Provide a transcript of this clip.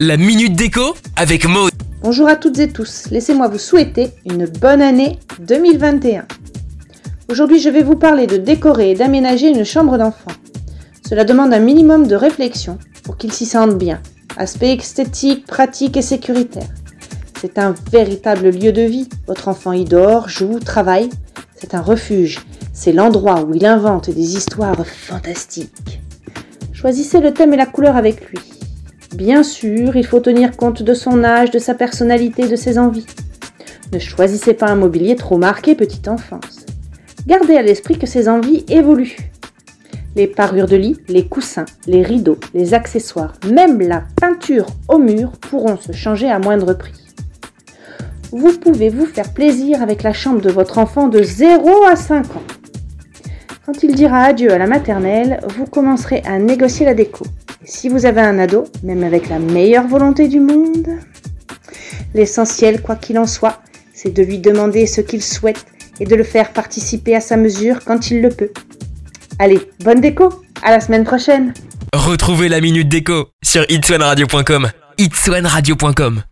La minute déco avec Maud. Bonjour à toutes et tous, laissez-moi vous souhaiter une bonne année 2021. Aujourd'hui je vais vous parler de décorer et d'aménager une chambre d'enfant. Cela demande un minimum de réflexion pour qu'il s'y sente bien. Aspect esthétique, pratique et sécuritaire. C'est un véritable lieu de vie. Votre enfant y dort, joue, travaille. C'est un refuge. C'est l'endroit où il invente des histoires fantastiques. Choisissez le thème et la couleur avec lui. Bien sûr, il faut tenir compte de son âge, de sa personnalité, de ses envies. Ne choisissez pas un mobilier trop marqué petite enfance. Gardez à l'esprit que ses envies évoluent. Les parures de lit, les coussins, les rideaux, les accessoires, même la peinture au mur pourront se changer à moindre prix. Vous pouvez vous faire plaisir avec la chambre de votre enfant de 0 à 5 ans. Quand il dira adieu à la maternelle, vous commencerez à négocier la déco. Si vous avez un ado, même avec la meilleure volonté du monde, l'essentiel, quoi qu'il en soit, c'est de lui demander ce qu'il souhaite et de le faire participer à sa mesure quand il le peut. Allez, bonne déco, à la semaine prochaine. Retrouvez la minute déco sur itswanradio.com.